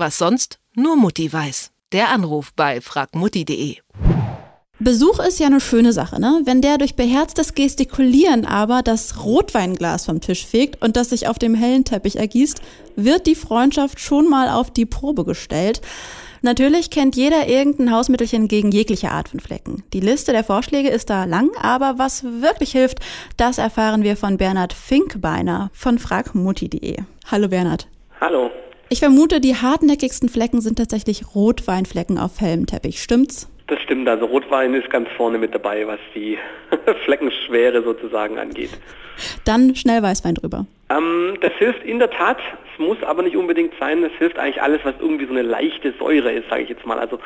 Was sonst nur Mutti weiß. Der Anruf bei fragmutti.de. Besuch ist ja eine schöne Sache, ne? Wenn der durch beherztes Gestikulieren aber das Rotweinglas vom Tisch fegt und das sich auf dem hellen Teppich ergießt, wird die Freundschaft schon mal auf die Probe gestellt. Natürlich kennt jeder irgendein Hausmittelchen gegen jegliche Art von Flecken. Die Liste der Vorschläge ist da lang, aber was wirklich hilft, das erfahren wir von Bernhard Finkbeiner von fragmutti.de. Hallo Bernhard. Hallo. Ich vermute, die hartnäckigsten Flecken sind tatsächlich Rotweinflecken auf hellem Teppich. Stimmt's? Das stimmt, also Rotwein ist ganz vorne mit dabei, was die Fleckenschwere sozusagen angeht. Dann schnell Weißwein drüber. Ähm, das hilft in der Tat, es muss aber nicht unbedingt sein, es hilft eigentlich alles, was irgendwie so eine leichte Säure ist, sage ich jetzt mal. Also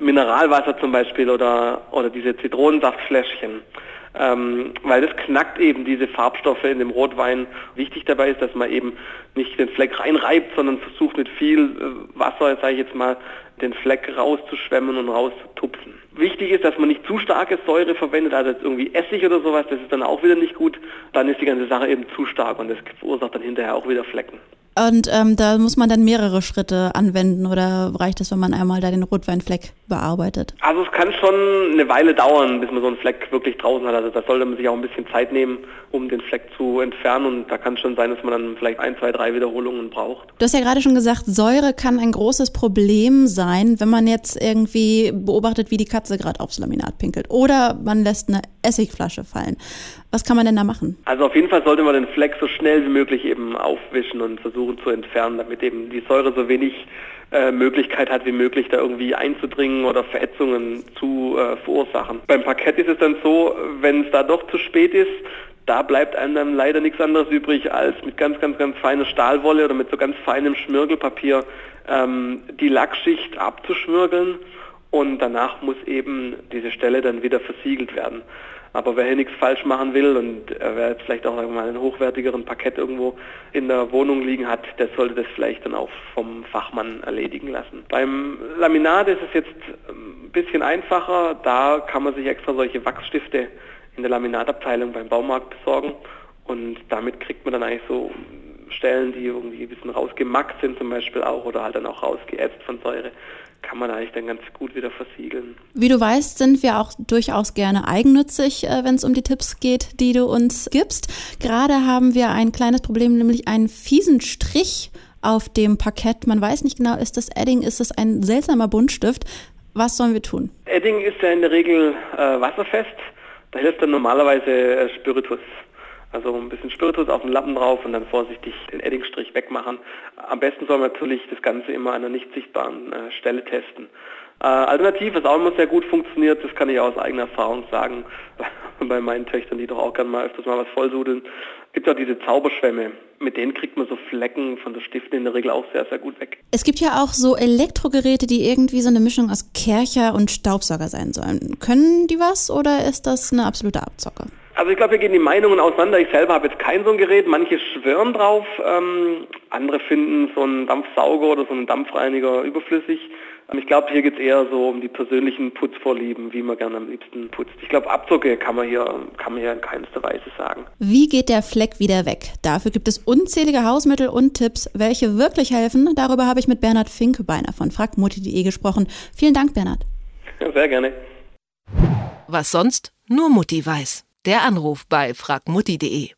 Mineralwasser zum Beispiel oder, oder diese Zitronensaftfläschchen. Ähm, weil das knackt eben diese Farbstoffe in dem Rotwein. Wichtig dabei ist, dass man eben nicht den Fleck reinreibt, sondern versucht mit viel äh, Wasser, sage ich jetzt mal, den Fleck rauszuschwemmen und rauszutupfen. Wichtig ist, dass man nicht zu starke Säure verwendet, also jetzt irgendwie Essig oder sowas, das ist dann auch wieder nicht gut. Dann ist die ganze Sache eben zu stark und das verursacht dann hinterher auch wieder Flecken. Und ähm, da muss man dann mehrere Schritte anwenden oder reicht es, wenn man einmal da den Rotweinfleck bearbeitet? Also es kann schon eine Weile dauern, bis man so einen Fleck wirklich draußen hat. Also da sollte man sich auch ein bisschen Zeit nehmen, um den Fleck zu entfernen. Und da kann es schon sein, dass man dann vielleicht ein, zwei, drei Wiederholungen braucht. Du hast ja gerade schon gesagt, Säure kann ein großes Problem sein, wenn man jetzt irgendwie beobachtet, wie die Katze gerade aufs Laminat pinkelt. Oder man lässt eine Essigflasche fallen. Was kann man denn da machen? Also auf jeden Fall sollte man den Fleck so schnell wie möglich eben aufwischen und versuchen zu entfernen, damit eben die Säure so wenig äh, Möglichkeit hat wie möglich, da irgendwie einzudringen oder Verätzungen zu äh, verursachen. Beim Parkett ist es dann so, wenn es da doch zu spät ist, da bleibt einem dann leider nichts anderes übrig, als mit ganz, ganz, ganz feiner Stahlwolle oder mit so ganz feinem Schmirgelpapier ähm, die Lackschicht abzuschmirgeln und danach muss eben diese Stelle dann wieder versiegelt werden. Aber wer hier nichts falsch machen will und wer jetzt vielleicht auch mal einen hochwertigeren Parkett irgendwo in der Wohnung liegen hat, der sollte das vielleicht dann auch vom Fachmann erledigen lassen. Beim Laminat ist es jetzt ein bisschen einfacher. Da kann man sich extra solche Wachsstifte in der Laminatabteilung beim Baumarkt besorgen und damit kriegt man dann eigentlich so Stellen, die irgendwie ein bisschen rausgemackt sind zum Beispiel auch oder halt dann auch rausgeätzt von Säure, kann man eigentlich dann ganz gut wieder versiegeln. Wie du weißt, sind wir auch durchaus gerne eigennützig, äh, wenn es um die Tipps geht, die du uns gibst. Gerade haben wir ein kleines Problem, nämlich einen fiesen Strich auf dem Parkett. Man weiß nicht genau, ist das Edding, ist es ein seltsamer Buntstift? Was sollen wir tun? Edding ist ja in der Regel äh, wasserfest. Da hilft dann normalerweise äh, Spiritus. Also ein bisschen Spiritus auf den Lappen drauf und dann vorsichtig den Eddingstrich wegmachen. Am besten soll man natürlich das Ganze immer an einer nicht sichtbaren äh, Stelle testen. Äh, alternativ, was auch immer sehr gut funktioniert, das kann ich aus eigener Erfahrung sagen, bei meinen Töchtern, die doch auch gerne mal öfters mal was vollsudeln, gibt auch diese Zauberschwämme. Mit denen kriegt man so Flecken von der Stifte in der Regel auch sehr, sehr gut weg. Es gibt ja auch so Elektrogeräte, die irgendwie so eine Mischung aus Kercher und Staubsauger sein sollen. Können die was oder ist das eine absolute Abzocke? Also ich glaube, hier gehen die Meinungen auseinander. Ich selber habe jetzt kein so ein Gerät. Manche schwören drauf, ähm, andere finden so einen Dampfsauger oder so einen Dampfreiniger überflüssig. Ähm, ich glaube, hier geht es eher so um die persönlichen Putzvorlieben, wie man gerne am liebsten putzt. Ich glaube, Abzocke kann man hier kann man hier in keinster Weise sagen. Wie geht der Fleck wieder weg? Dafür gibt es unzählige Hausmittel und Tipps, welche wirklich helfen. Darüber habe ich mit Bernhard Finkebeiner von fragmutti.de gesprochen. Vielen Dank, Bernhard. Sehr gerne. Was sonst nur Mutti weiß. Der Anruf bei fragmutti.de